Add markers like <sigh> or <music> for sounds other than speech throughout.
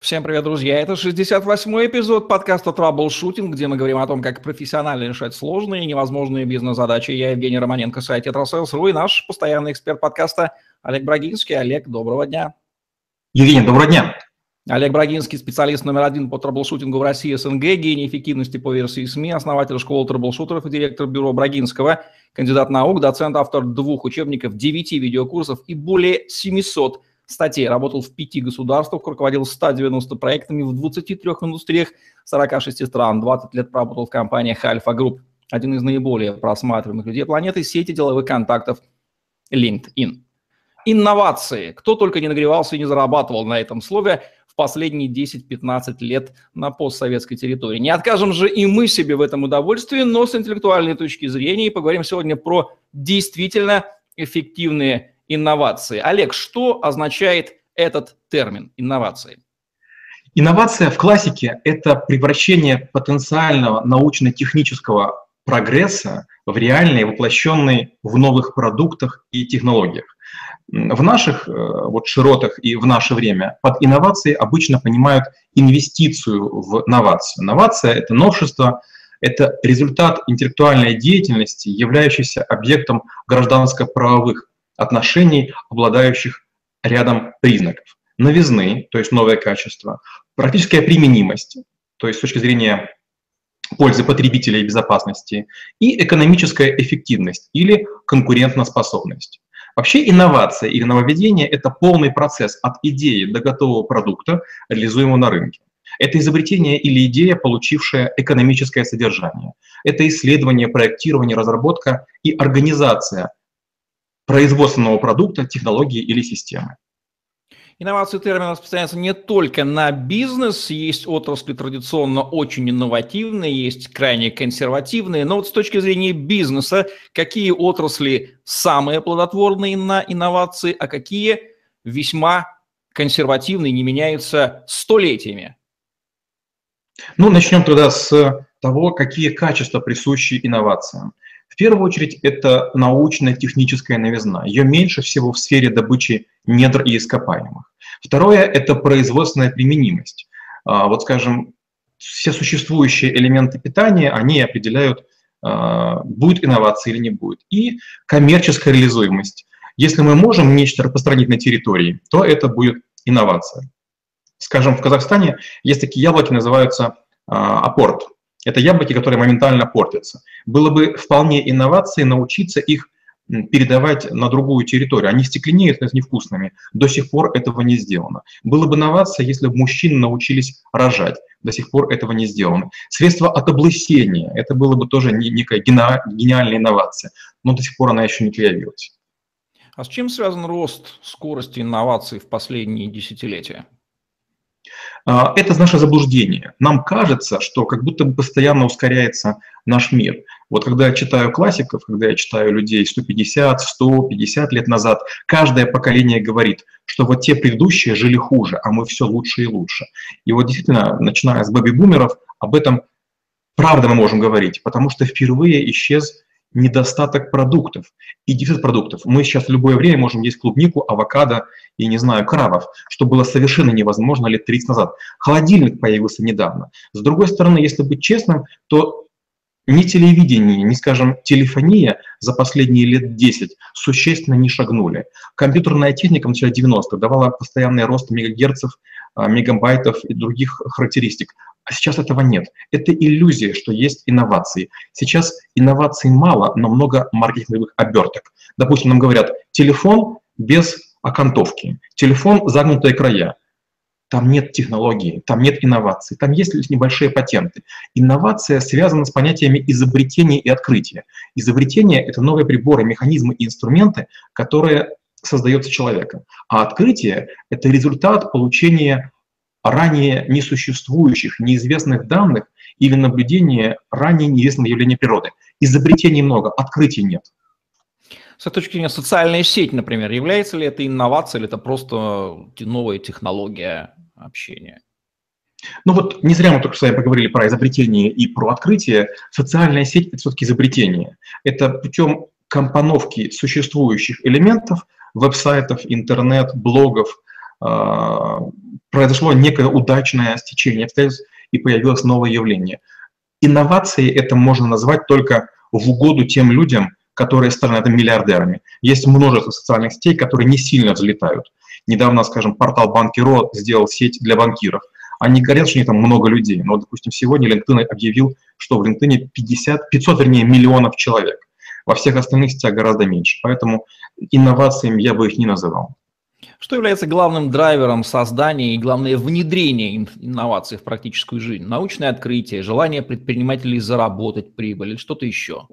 Всем привет, друзья! Это 68-й эпизод подкаста «Траблшутинг», где мы говорим о том, как профессионально решать сложные и невозможные бизнес-задачи. Я Евгений Романенко, сайт «Тетрасейлс.ру» и наш постоянный эксперт подкаста Олег Брагинский. Олег, доброго дня! Евгений, доброго дня! Олег Брагинский, специалист номер один по troubleshooting у в России СНГ, гений эффективности по версии СМИ, основатель школы troubleshooter ов и директор бюро Брагинского, кандидат наук, доцент, автор двух учебников, девяти видеокурсов и более 700 статей. Работал в пяти государствах, руководил 190 проектами в 23 индустриях 46 стран. 20 лет проработал в компаниях Альфа Групп. Один из наиболее просматриваемых людей планеты – сети деловых контактов LinkedIn. Инновации. Кто только не нагревался и не зарабатывал на этом слове в последние 10-15 лет на постсоветской территории. Не откажем же и мы себе в этом удовольствии, но с интеллектуальной точки зрения. И поговорим сегодня про действительно эффективные инновации. Олег, что означает этот термин инновации? Инновация в классике – это превращение потенциального научно-технического прогресса в реальный, воплощенный в новых продуктах и технологиях. В наших э, вот, широтах и в наше время под инновацией обычно понимают инвестицию в новацию. Новация – это новшество, это результат интеллектуальной деятельности, являющийся объектом гражданско-правовых отношений, обладающих рядом признаков. Новизны, то есть новое качество, практическая применимость, то есть с точки зрения пользы потребителя и безопасности, и экономическая эффективность или конкурентоспособность. Вообще инновация или нововведение – это полный процесс от идеи до готового продукта, реализуемого на рынке. Это изобретение или идея, получившая экономическое содержание. Это исследование, проектирование, разработка и организация производственного продукта, технологии или системы. Инновации термин распространяется не только на бизнес, есть отрасли традиционно очень инновативные, есть крайне консервативные, но вот с точки зрения бизнеса, какие отрасли самые плодотворные на инновации, а какие весьма консервативные, не меняются столетиями? Ну, начнем тогда с того, какие качества присущи инновациям. В первую очередь это научно-техническая новизна. Ее меньше всего в сфере добычи недр и ископаемых. Второе – это производственная применимость. А, вот, скажем, все существующие элементы питания, они определяют, а, будет инновация или не будет. И коммерческая реализуемость. Если мы можем нечто распространить на территории, то это будет инновация. Скажем, в Казахстане есть такие яблоки, называются а, апорт. Это яблоки, которые моментально портятся. Было бы вполне инновацией научиться их передавать на другую территорию. Они стекленеют, становятся невкусными. До сих пор этого не сделано. Было бы инновация, если бы мужчины научились рожать. До сих пор этого не сделано. Средства от облысения. Это было бы тоже некая гениальная инновация. Но до сих пор она еще не появилась. А с чем связан рост скорости инноваций в последние десятилетия? А, это наше заблуждение. Нам кажется, что как будто бы постоянно ускоряется наш мир. Вот когда я читаю классиков, когда я читаю людей 150, 150 лет назад, каждое поколение говорит, что вот те предыдущие жили хуже, а мы все лучше и лучше. И вот действительно, начиная с бэби-бумеров, об этом правда мы можем говорить, потому что впервые исчез недостаток продуктов и дефицит продуктов. Мы сейчас в любое время можем есть клубнику, авокадо и, не знаю, крабов, что было совершенно невозможно лет 30 назад. Холодильник появился недавно. С другой стороны, если быть честным, то ни телевидение, ни, скажем, телефония за последние лет 10 существенно не шагнули. Компьютерная техника в начале 90-х давала постоянный рост мегагерцев, мегабайтов и других характеристик. А сейчас этого нет. Это иллюзия, что есть инновации. Сейчас инноваций мало, но много маркетинговых оберток. Допустим, нам говорят, телефон без окантовки, телефон загнутые края. Там нет технологии, там нет инноваций, там есть лишь небольшие патенты. Инновация связана с понятиями изобретения и открытия. Изобретение — это новые приборы, механизмы и инструменты, которые создается человеком. А открытие — это результат получения ранее несуществующих, неизвестных данных или наблюдения ранее неизвестного явления природы. Изобретений много, открытий нет. С точки зрения, социальная сеть, например, является ли это инновацией или это просто новая технология общения? Ну вот не зря мы только с вами поговорили про изобретение и про открытие. Социальная сеть – это все-таки изобретение. Это путем компоновки существующих элементов, веб-сайтов, интернет, блогов, произошло некое удачное стечение обстоятельств и появилось новое явление. Инновации это можно назвать только в угоду тем людям, которые стали на этом миллиардерами. Есть множество социальных сетей, которые не сильно взлетают. Недавно, скажем, портал Банкиро сделал сеть для банкиров. Они говорят, что у них там много людей. Но, допустим, сегодня LinkedIn объявил, что в LinkedIn 50, 500, вернее, миллионов человек. Во всех остальных сетях гораздо меньше. Поэтому инновациями я бы их не называл. Что является главным драйвером создания и, главное, внедрения инноваций в практическую жизнь? Научное открытие, желание предпринимателей заработать прибыль или что-то еще?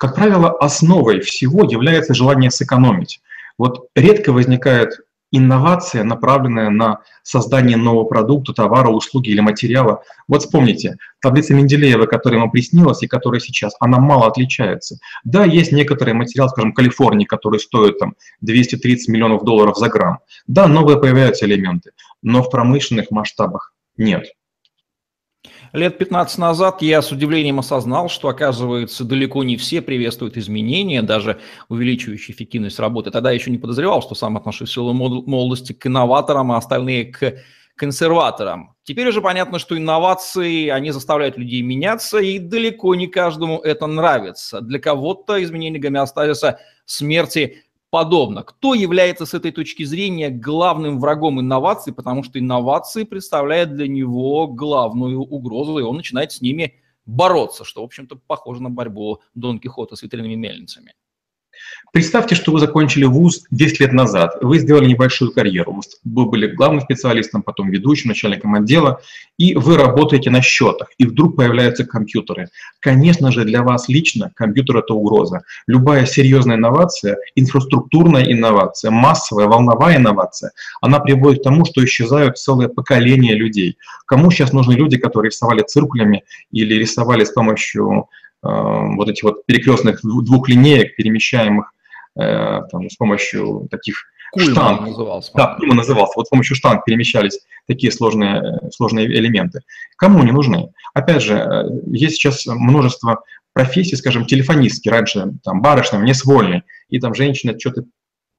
Как правило, основой всего является желание сэкономить. Вот редко возникает инновация, направленная на создание нового продукта, товара, услуги или материала. Вот вспомните, таблица Менделеева, которая вам приснилась и которая сейчас, она мало отличается. Да, есть некоторые материалы, скажем, Калифорнии, которые стоят там 230 миллионов долларов за грамм. Да, новые появляются элементы, но в промышленных масштабах нет. Лет 15 назад я с удивлением осознал, что, оказывается, далеко не все приветствуют изменения, даже увеличивающие эффективность работы. Тогда я еще не подозревал, что сам отношусь в молодости к инноваторам, а остальные к консерваторам. Теперь уже понятно, что инновации, они заставляют людей меняться, и далеко не каждому это нравится. Для кого-то изменение гомеостазиса смерти подобно. Кто является с этой точки зрения главным врагом инноваций, потому что инновации представляют для него главную угрозу, и он начинает с ними бороться, что, в общем-то, похоже на борьбу Дон Кихота с ветряными мельницами. Представьте, что вы закончили вуз 10 лет назад, вы сделали небольшую карьеру, вы были главным специалистом, потом ведущим, начальником отдела, и вы работаете на счетах, и вдруг появляются компьютеры. Конечно же, для вас лично компьютер – это угроза. Любая серьезная инновация, инфраструктурная инновация, массовая, волновая инновация, она приводит к тому, что исчезают целые поколения людей. Кому сейчас нужны люди, которые рисовали циркулями или рисовали с помощью вот этих вот перекрестных двух линеек, перемещаемых э, там, с помощью таких Кульман штанг. назывался. Да, Кульман назывался. Вот с помощью штанг перемещались такие сложные, сложные элементы. Кому они нужны? Опять же, э, есть сейчас множество профессий, скажем, телефонистки. Раньше там барышня, мне свольный, и там женщина что-то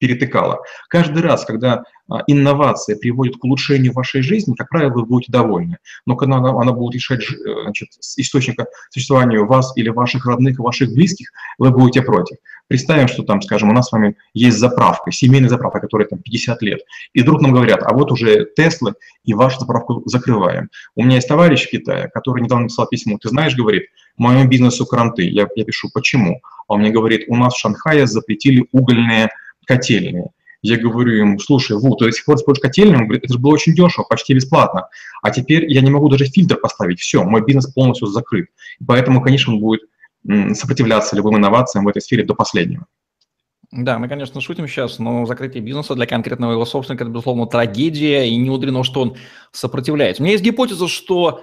перетыкала. Каждый раз, когда а, инновация приводит к улучшению вашей жизни, как правило, вы будете довольны. Но когда она, она будет решать э, значит, источника существования вас или ваших родных, ваших близких, вы будете против. Представим, что там, скажем, у нас с вами есть заправка, семейная заправка, которая там 50 лет, и вдруг нам говорят, а вот уже Теслы, и вашу заправку закрываем. У меня есть товарищ в Китае, который недавно написал письмо, ты знаешь, говорит, моему бизнесу кранты. Я, я пишу, почему? А он мне говорит, у нас в Шанхае запретили угольные котельные. Я говорю ему, слушай, Ву, ты до сих пор используешь котельную? Он говорит, это же было очень дешево, почти бесплатно. А теперь я не могу даже фильтр поставить, все, мой бизнес полностью закрыт. Поэтому, конечно, он будет сопротивляться любым инновациям в этой сфере до последнего. Да, мы, конечно, шутим сейчас, но закрытие бизнеса для конкретного его собственника – это, безусловно, трагедия, и не мудрено, что он сопротивляется. У меня есть гипотеза, что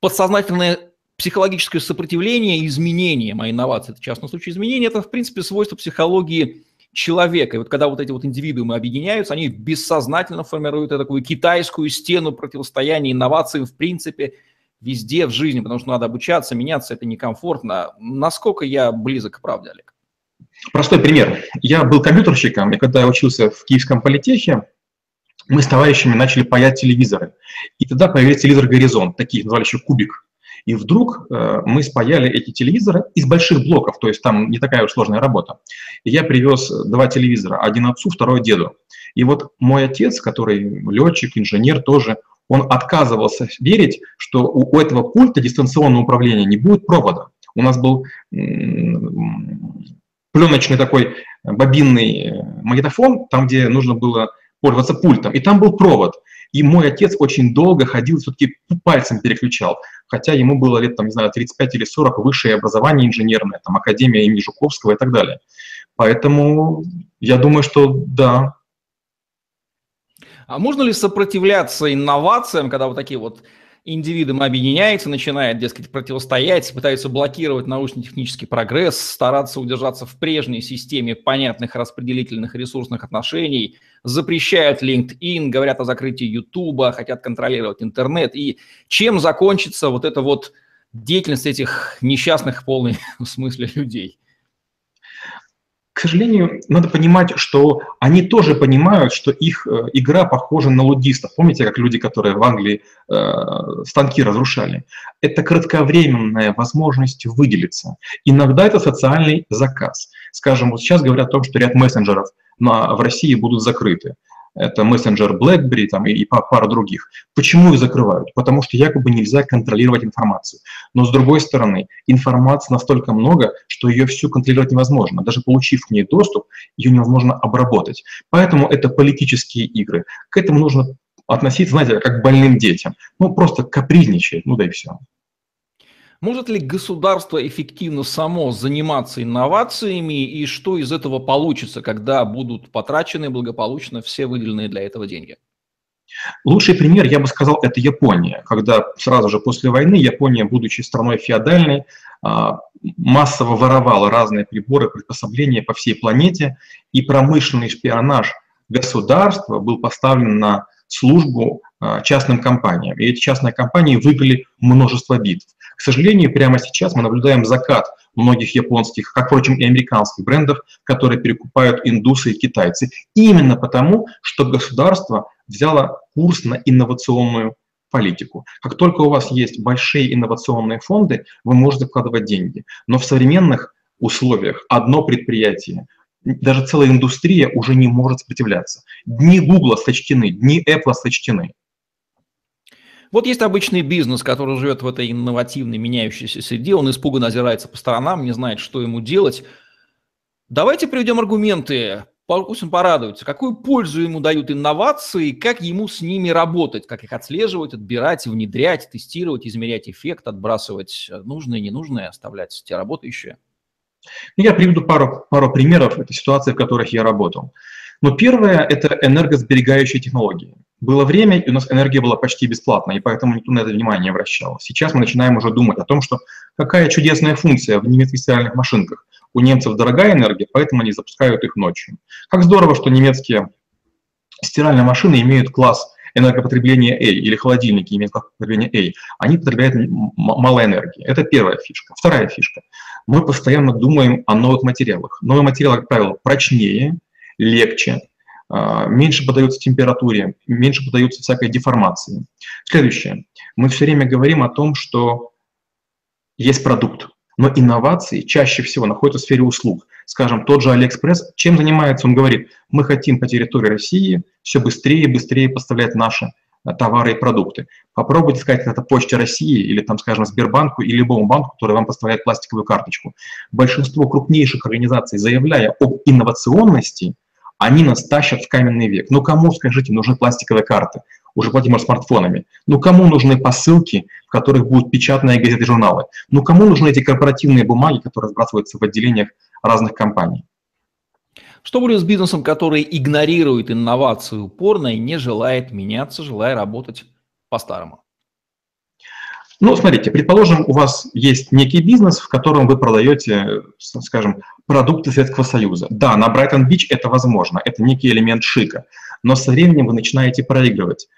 подсознательное психологическое сопротивление изменениям, а инновации – это в частном случае изменения, это, в принципе, свойство психологии человека. И вот когда вот эти вот индивидуумы объединяются, они бессознательно формируют такую китайскую стену противостояния инновациям в принципе везде в жизни, потому что надо обучаться, меняться, это некомфортно. Насколько я близок к правде, Олег? Простой пример. Я был компьютерщиком, и когда я учился в Киевском политехе, мы с товарищами начали паять телевизоры. И тогда появился телевизор «Горизонт», такие называли еще «Кубик». И вдруг э, мы спаяли эти телевизоры из больших блоков, то есть там не такая уж сложная работа. И я привез два телевизора, один отцу, второй деду. И вот мой отец, который летчик, инженер тоже, он отказывался верить, что у, у этого пульта дистанционного управления не будет провода. У нас был пленочный такой бобинный э, магнитофон, там, где нужно было пользоваться пультом, и там был провод. И мой отец очень долго ходил, все-таки пальцем переключал, хотя ему было лет, там, не знаю, 35 или 40, высшее образование инженерное, там, Академия имени Жуковского и так далее. Поэтому я думаю, что да. А можно ли сопротивляться инновациям, когда вот такие вот индивидуум объединяется, начинает, дескать, противостоять, пытается блокировать научно-технический прогресс, стараться удержаться в прежней системе понятных распределительных ресурсных отношений, запрещают LinkedIn, говорят о закрытии YouTube, хотят контролировать интернет. И чем закончится вот эта вот деятельность этих несчастных в полном <laughs> смысле людей? К сожалению, надо понимать, что они тоже понимают, что их э, игра похожа на лудистов. Помните, как люди, которые в Англии э, станки разрушали? Это кратковременная возможность выделиться. Иногда это социальный заказ. Скажем, вот сейчас говорят о том, что ряд мессенджеров на, в России будут закрыты это мессенджер BlackBerry там, и, и пара других. Почему их закрывают? Потому что якобы нельзя контролировать информацию. Но с другой стороны, информации настолько много, что ее всю контролировать невозможно. Даже получив к ней доступ, ее невозможно обработать. Поэтому это политические игры. К этому нужно относиться, знаете, как к больным детям. Ну, просто капризничать, ну да и все. Может ли государство эффективно само заниматься инновациями и что из этого получится, когда будут потрачены благополучно все выделенные для этого деньги? Лучший пример, я бы сказал, это Япония, когда сразу же после войны Япония, будучи страной феодальной, а, массово воровала разные приборы, приспособления по всей планете, и промышленный шпионаж государства был поставлен на службу а, частным компаниям. И эти частные компании выиграли множество битв. К сожалению, прямо сейчас мы наблюдаем закат многих японских, как, впрочем, и американских брендов, которые перекупают индусы и китайцы. Именно потому, что государство взяло курс на инновационную политику. Как только у вас есть большие инновационные фонды, вы можете вкладывать деньги. Но в современных условиях одно предприятие, даже целая индустрия уже не может сопротивляться. Дни Гугла сочтены, дни Apple сочтены. Вот есть обычный бизнес, который живет в этой инновативной, меняющейся среде, он испуганно озирается по сторонам, не знает, что ему делать. Давайте приведем аргументы, пусть он порадуется, какую пользу ему дают инновации, как ему с ними работать, как их отслеживать, отбирать, внедрять, тестировать, измерять эффект, отбрасывать нужное ненужное, оставлять те работающие. Я приведу пару, пару примеров этой ситуации, в которых я работал. Но первое – это энергосберегающие технологии. Было время, и у нас энергия была почти бесплатна, и поэтому никто на это внимание не обращал. Сейчас мы начинаем уже думать о том, что какая чудесная функция в немецких стиральных машинках. У немцев дорогая энергия, поэтому они запускают их ночью. Как здорово, что немецкие стиральные машины имеют класс энергопотребления A или холодильники имеют класс потребления A. Они потребляют мало энергии. Это первая фишка. Вторая фишка. Мы постоянно думаем о новых материалах. Новые материалы, как правило, прочнее, легче, меньше поддаются температуре, меньше поддаются всякой деформации. Следующее. Мы все время говорим о том, что есть продукт, но инновации чаще всего находятся в сфере услуг. Скажем, тот же Алиэкспресс, чем занимается? Он говорит, мы хотим по территории России все быстрее и быстрее поставлять наши а, товары и продукты. Попробуйте сказать это Почте России или, там, скажем, Сбербанку или любому банку, который вам поставляет пластиковую карточку. Большинство крупнейших организаций, заявляя об инновационности, они нас тащат в каменный век. Ну кому, скажите, нужны пластиковые карты? Уже платим смартфонами. Ну кому нужны посылки, в которых будут печатные газеты и журналы? Ну кому нужны эти корпоративные бумаги, которые сбрасываются в отделениях разных компаний? Что будет с бизнесом, который игнорирует инновации упорно и не желает меняться, желая работать по-старому? Ну, смотрите, предположим, у вас есть некий бизнес, в котором вы продаете, скажем, продукты Советского Союза. Да, на Брайтон-Бич это возможно, это некий элемент шика, но со временем вы начинаете проигрывать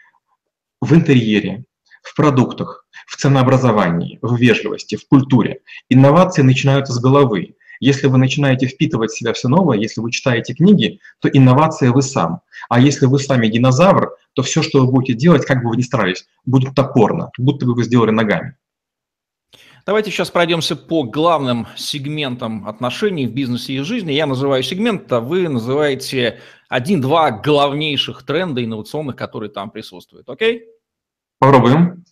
в интерьере, в продуктах, в ценообразовании, в вежливости, в культуре. Инновации начинаются с головы. Если вы начинаете впитывать в себя все новое, если вы читаете книги, то инновация вы сам. А если вы сами динозавр, то все, что вы будете делать, как бы вы ни старались, будет топорно, будто бы вы сделали ногами. Давайте сейчас пройдемся по главным сегментам отношений в бизнесе и жизни. Я называю сегмент, а вы называете один-два главнейших тренда инновационных, которые там присутствуют. Окей? Попробуем.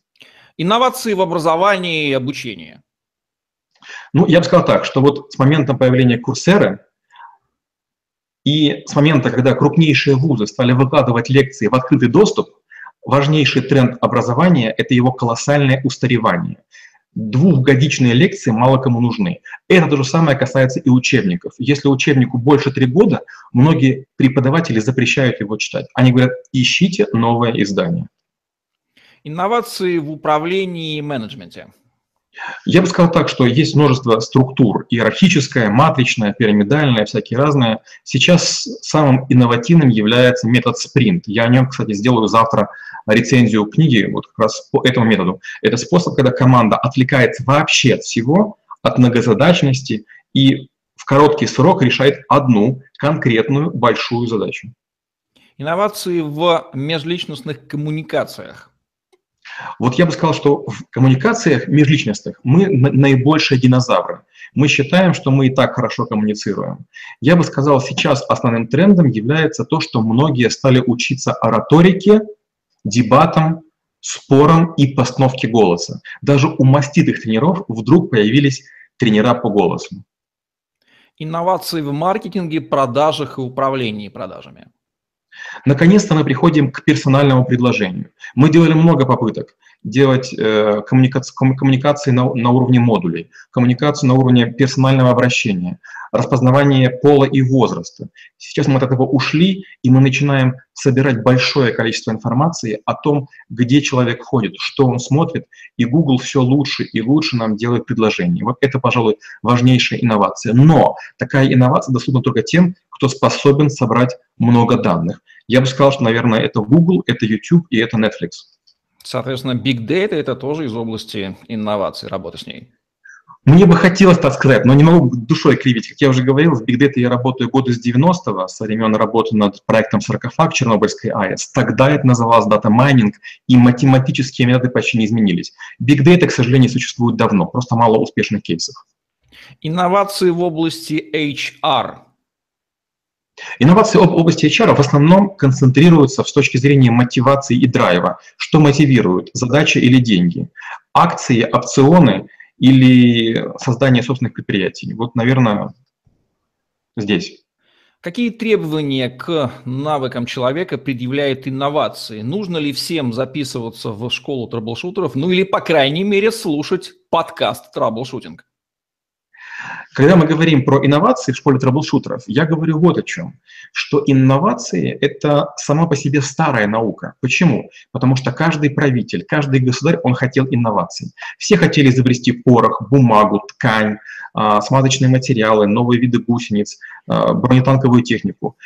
Инновации в образовании и обучении. Ну, я бы сказал так, что вот с момента появления Курсеры и с момента, когда крупнейшие вузы стали выкладывать лекции в открытый доступ, важнейший тренд образования – это его колоссальное устаревание. Двухгодичные лекции мало кому нужны. Это то же самое касается и учебников. Если учебнику больше три года, многие преподаватели запрещают его читать. Они говорят, ищите новое издание. Инновации в управлении и менеджменте. Я бы сказал так, что есть множество структур, иерархическая, матричная, пирамидальная, всякие разные. Сейчас самым инновативным является метод спринт. Я о нем, кстати, сделаю завтра рецензию книги вот как раз по этому методу. Это способ, когда команда отвлекается вообще от всего, от многозадачности и в короткий срок решает одну конкретную большую задачу. Инновации в межличностных коммуникациях. Вот я бы сказал, что в коммуникациях межличностных мы наибольшие динозавры. Мы считаем, что мы и так хорошо коммуницируем. Я бы сказал, сейчас основным трендом является то, что многие стали учиться ораторике, дебатам, спорам и постановке голоса. Даже у маститых тренеров вдруг появились тренера по голосу. Инновации в маркетинге, продажах и управлении продажами. Наконец-то мы приходим к персональному предложению. Мы делали много попыток делать э, коммуникации, коммуникации на, на уровне модулей, коммуникацию на уровне персонального обращения, распознавание пола и возраста. Сейчас мы от этого ушли, и мы начинаем собирать большое количество информации о том, где человек ходит, что он смотрит, и Google все лучше и лучше нам делает предложения. Вот это, пожалуй, важнейшая инновация. Но такая инновация доступна только тем, кто способен собрать много данных. Я бы сказал, что, наверное, это Google, это YouTube и это Netflix. Соответственно, Big Data – это тоже из области инноваций, работы с ней. Мне бы хотелось так сказать, но не могу душой кривить. Как я уже говорил, в Big Data я работаю годы с 90-го, со времен работы над проектом «Саркофаг» Чернобыльской АЭС. Тогда это называлось дата майнинг, и математические методы почти не изменились. Big Data, к сожалению, существует давно, просто мало успешных кейсов. Инновации в области HR Инновации в области HR в основном концентрируются с точки зрения мотивации и драйва. Что мотивирует, задача или деньги? Акции, опционы или создание собственных предприятий? Вот, наверное, здесь. Какие требования к навыкам человека предъявляет инновации? Нужно ли всем записываться в школу трэблшутеров, ну или, по крайней мере, слушать подкаст «Траблшутинг»? Когда мы говорим про инновации в школе трэблшутеров, я говорю вот о чем, что инновации – это сама по себе старая наука. Почему? Потому что каждый правитель, каждый государь, он хотел инноваций. Все хотели изобрести порох, бумагу, ткань, а, смазочные материалы, новые виды гусениц, а, бронетанковую технику.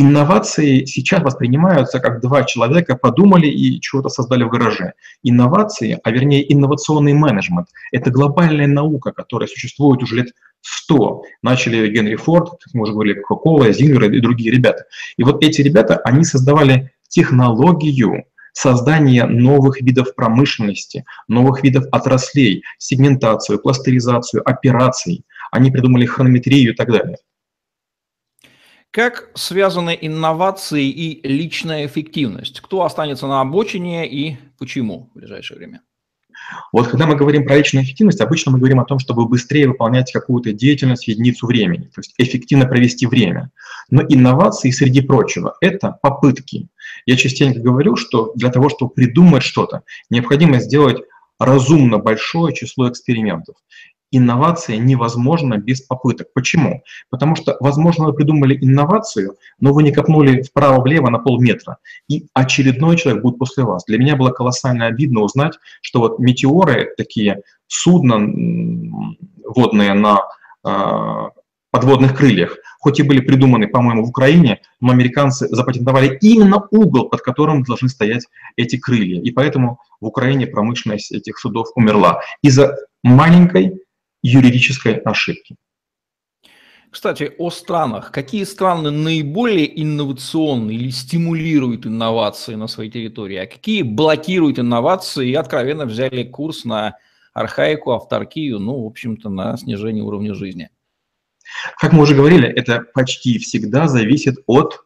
Инновации сейчас воспринимаются как два человека подумали и чего-то создали в гараже. Инновации, а вернее инновационный менеджмент, это глобальная наука, которая существует уже лет 100. Начали Генри Форд, как мы уже говорили, Кока-Кола, Зингер и другие ребята. И вот эти ребята, они создавали технологию создания новых видов промышленности, новых видов отраслей, сегментацию, кластеризацию, операций. Они придумали хронометрию и так далее. Как связаны инновации и личная эффективность? Кто останется на обочине и почему в ближайшее время? Вот когда мы говорим про личную эффективность, обычно мы говорим о том, чтобы быстрее выполнять какую-то деятельность в единицу времени, то есть эффективно провести время. Но инновации, среди прочего, это попытки. Я частенько говорю, что для того, чтобы придумать что-то, необходимо сделать разумно большое число экспериментов инновация невозможна без попыток. Почему? Потому что, возможно, вы придумали инновацию, но вы не копнули вправо-влево на полметра, и очередной человек будет после вас. Для меня было колоссально обидно узнать, что вот метеоры, такие судна водные на э, подводных крыльях, хоть и были придуманы, по-моему, в Украине, но американцы запатентовали именно угол, под которым должны стоять эти крылья. И поэтому в Украине промышленность этих судов умерла. Из-за маленькой юридической ошибки. Кстати, о странах. Какие страны наиболее инновационны или стимулируют инновации на своей территории, а какие блокируют инновации и откровенно взяли курс на архаику, авторкию, ну, в общем-то, на снижение уровня жизни? Как мы уже говорили, это почти всегда зависит от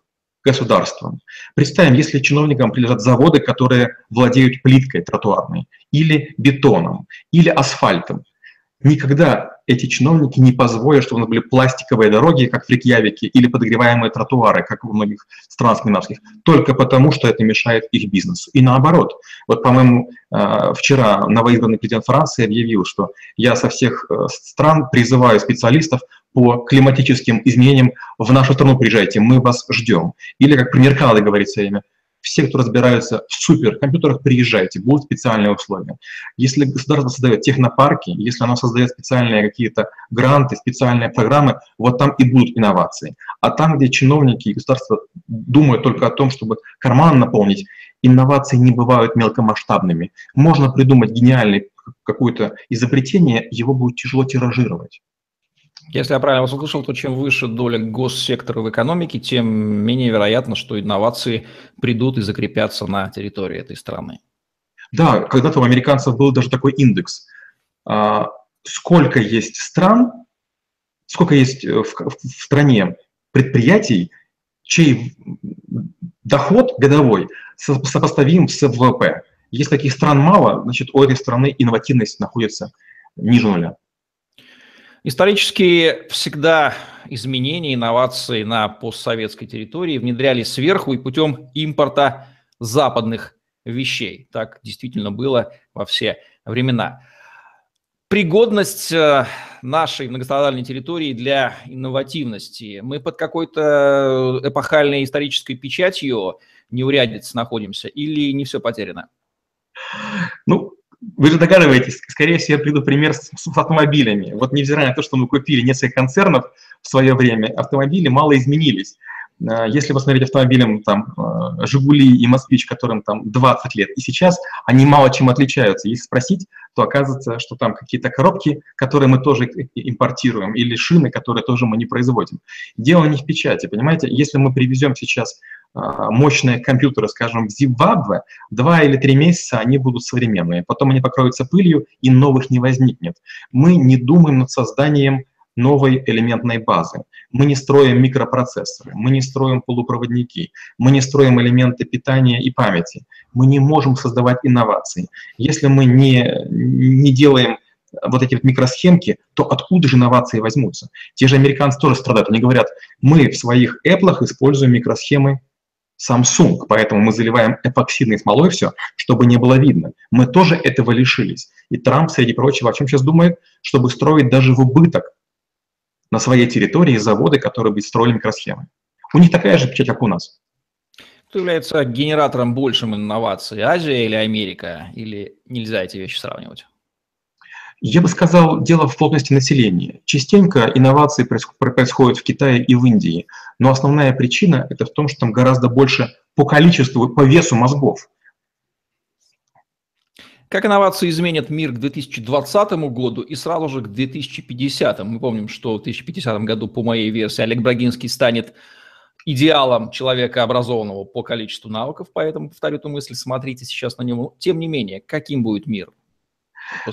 государства. Представим, если чиновникам прилежат заводы, которые владеют плиткой тротуарной, или бетоном, или асфальтом, Никогда эти чиновники не позволят, чтобы у нас были пластиковые дороги, как в Рикьявике, или подогреваемые тротуары, как в многих странах скандинавских, только потому, что это мешает их бизнесу. И наоборот. Вот, по-моему, э, вчера новоизбранный президент Франции объявил, что я со всех э, стран призываю специалистов по климатическим изменениям в нашу страну приезжайте, мы вас ждем. Или, как пример Канады говорит все время, все, кто разбираются в суперкомпьютерах, приезжайте, будут специальные условия. Если государство создает технопарки, если оно создает специальные какие-то гранты, специальные программы, вот там и будут инновации. А там, где чиновники и государство думают только о том, чтобы карман наполнить, инновации не бывают мелкомасштабными. Можно придумать гениальное какое-то изобретение, его будет тяжело тиражировать. Если я правильно вас услышал, то чем выше доля госсектора в экономике, тем менее вероятно, что инновации придут и закрепятся на территории этой страны. Да, когда-то у американцев был даже такой индекс. А, сколько есть стран, сколько есть э, в, в стране предприятий, чей доход годовой сопоставим с ВВП. Если таких стран мало, значит, у этой страны инновативность находится ниже нуля. Исторически всегда изменения, инновации на постсоветской территории внедрялись сверху и путем импорта западных вещей. Так действительно было во все времена. Пригодность э, нашей многострадальной территории для инновативности. Мы под какой-то эпохальной исторической печатью неурядиц находимся или не все потеряно? Ну, вы же догадываетесь, скорее всего, я приду пример с, с автомобилями. Вот невзирая на то, что мы купили несколько концернов в свое время, автомобили мало изменились. Э, если посмотреть автомобилям там э, «Жигули» и «Москвич», которым там 20 лет, и сейчас они мало чем отличаются. Если спросить, то оказывается, что там какие-то коробки, которые мы тоже импортируем, или шины, которые тоже мы не производим. Дело не в печати, понимаете? Если мы привезем сейчас а, мощные компьютеры, скажем, в Зимбабве, два или три месяца они будут современные, потом они покроются пылью, и новых не возникнет. Мы не думаем над созданием новой элементной базы. Мы не строим микропроцессоры, мы не строим полупроводники, мы не строим элементы питания и памяти. Мы не можем создавать инновации. Если мы не, не делаем вот эти вот микросхемки, то откуда же инновации возьмутся? Те же американцы тоже страдают. Они говорят, мы в своих Apple используем микросхемы Samsung, поэтому мы заливаем эпоксидной смолой все, чтобы не было видно. Мы тоже этого лишились. И Трамп, среди прочего, о чем сейчас думает, чтобы строить даже в убыток на своей территории заводы, которые бы строили микросхемы. У них такая же печать, как у нас. Кто является генератором большим инноваций, Азия или Америка? Или нельзя эти вещи сравнивать? Я бы сказал, дело в плотности населения. Частенько инновации происходят в Китае и в Индии, но основная причина это в том, что там гораздо больше по количеству, по весу мозгов. Как инновации изменят мир к 2020 году и сразу же к 2050? Мы помним, что в 2050 году, по моей версии, Олег Брагинский станет идеалом человека образованного по количеству навыков, поэтому повторю эту мысль, смотрите сейчас на него. Тем не менее, каким будет мир?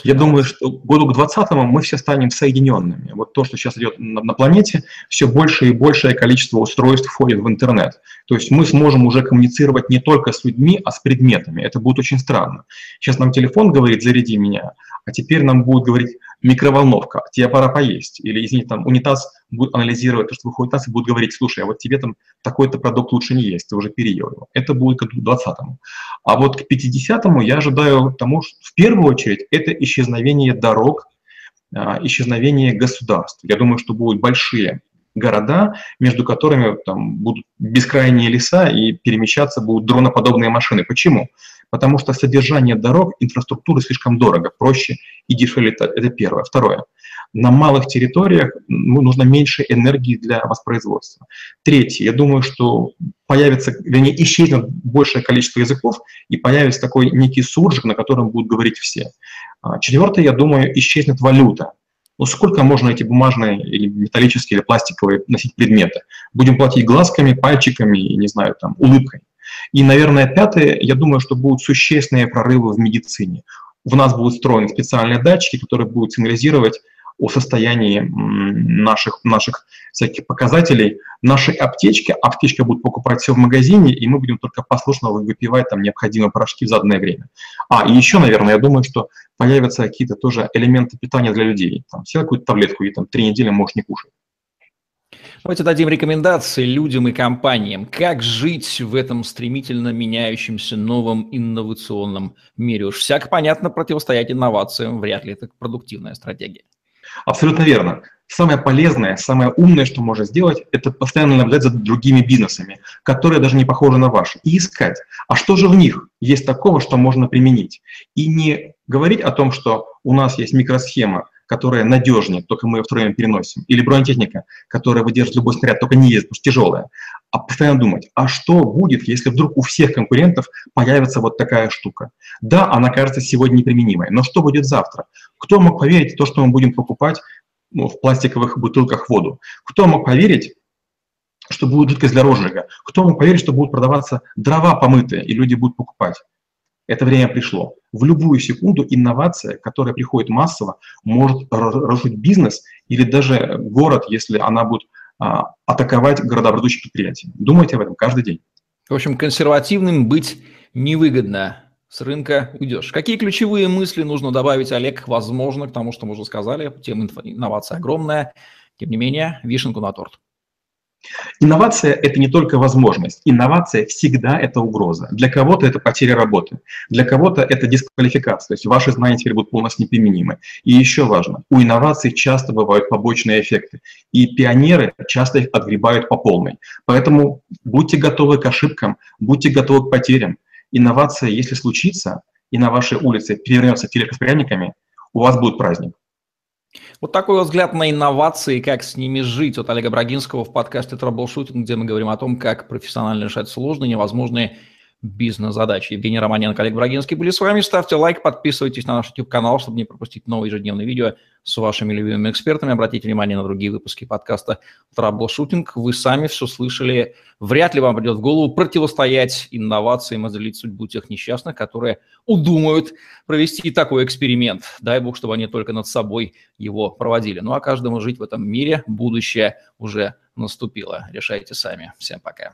Я думаю, что году к 20 мы все станем соединенными. Вот то, что сейчас идет на, на планете, все больше и большее количество устройств входит в интернет. То есть мы сможем уже коммуницировать не только с людьми, а с предметами. Это будет очень странно. Сейчас нам телефон говорит «заряди меня», а теперь нам будет говорить микроволновка, тебе пора поесть. Или, извините, там унитаз будет анализировать то, что выходит унитаз, и будет говорить, слушай, а вот тебе там такой-то продукт лучше не есть, ты уже переел его. Это будет к 20-му. А вот к 50-му я ожидаю тому, что в первую очередь это исчезновение дорог, а, исчезновение государств. Я думаю, что будут большие города, между которыми там будут бескрайние леса и перемещаться будут дроноподобные машины. Почему? Потому что содержание дорог, инфраструктуры слишком дорого, проще и дешевле. Это первое. Второе. На малых территориях ну, нужно меньше энергии для воспроизводства. Третье. Я думаю, что появится, вернее, исчезнет большее количество языков и появится такой некий суржик, на котором будут говорить все. А, четвертое. Я думаю, исчезнет валюта. Ну сколько можно эти бумажные или металлические или пластиковые носить предметы? Будем платить глазками, пальчиками не знаю, там, улыбкой. И, наверное, пятое, я думаю, что будут существенные прорывы в медицине. В нас будут встроены специальные датчики, которые будут сигнализировать о состоянии наших, наших всяких показателей, нашей аптечки. Аптечка будет покупать все в магазине, и мы будем только послушно выпивать там необходимые порошки в заданное время. А, и еще, наверное, я думаю, что появятся какие-то тоже элементы питания для людей. Там, съел какую-то таблетку и там три недели можешь не кушать. Давайте дадим рекомендации людям и компаниям, как жить в этом стремительно меняющемся новом инновационном мире. Уж всяко понятно, противостоять инновациям вряд ли это продуктивная стратегия. Абсолютно верно. Самое полезное, самое умное, что можно сделать, это постоянно наблюдать за другими бизнесами, которые даже не похожи на ваши, и искать, а что же в них есть такого, что можно применить. И не говорить о том, что у нас есть микросхема, которая надежнее, только мы ее втроем переносим, или бронетехника, которая выдержит любой снаряд, только не ездит, потому что тяжелая, а постоянно думать, а что будет, если вдруг у всех конкурентов появится вот такая штука? Да, она кажется сегодня неприменимой, но что будет завтра? Кто мог поверить в то, что мы будем покупать ну, в пластиковых бутылках воду. Кто мог поверить, что будет жидкость для розжига? Кто мог поверить, что будут продаваться дрова помытые, и люди будут покупать? Это время пришло. В любую секунду инновация, которая приходит массово, может разрушить бизнес или даже город, если она будет а, атаковать городообразующие предприятия. Думайте об этом каждый день. В общем, консервативным быть невыгодно. С рынка уйдешь. Какие ключевые мысли нужно добавить, Олег, возможно, к тому, что мы уже сказали? Тема инновации огромная. Тем не менее, вишенку на торт. Инновация – это не только возможность. Инновация всегда – это угроза. Для кого-то это потеря работы, для кого-то это дисквалификация, то есть ваши знания теперь будут полностью неприменимы. И еще важно, у инноваций часто бывают побочные эффекты, и пионеры часто их отгребают по полной. Поэтому будьте готовы к ошибкам, будьте готовы к потерям. Инновация, если случится, и на вашей улице перевернется телераспорядниками, у вас будет праздник. Вот такой взгляд на инновации, как с ними жить. От Олега Брагинского в подкасте «Траблшутинг», где мы говорим о том, как профессионально решать сложные, невозможные бизнес-задачи. Евгений Романенко, Олег Брагинский были с вами. Ставьте лайк, подписывайтесь на наш YouTube-канал, чтобы не пропустить новые ежедневные видео с вашими любимыми экспертами. Обратите внимание на другие выпуски подкаста «Траблшутинг». Вы сами все слышали. Вряд ли вам придет в голову противостоять инновациям и залить судьбу тех несчастных, которые удумают провести такой эксперимент. Дай бог, чтобы они только над собой его проводили. Ну а каждому жить в этом мире будущее уже наступило. Решайте сами. Всем пока.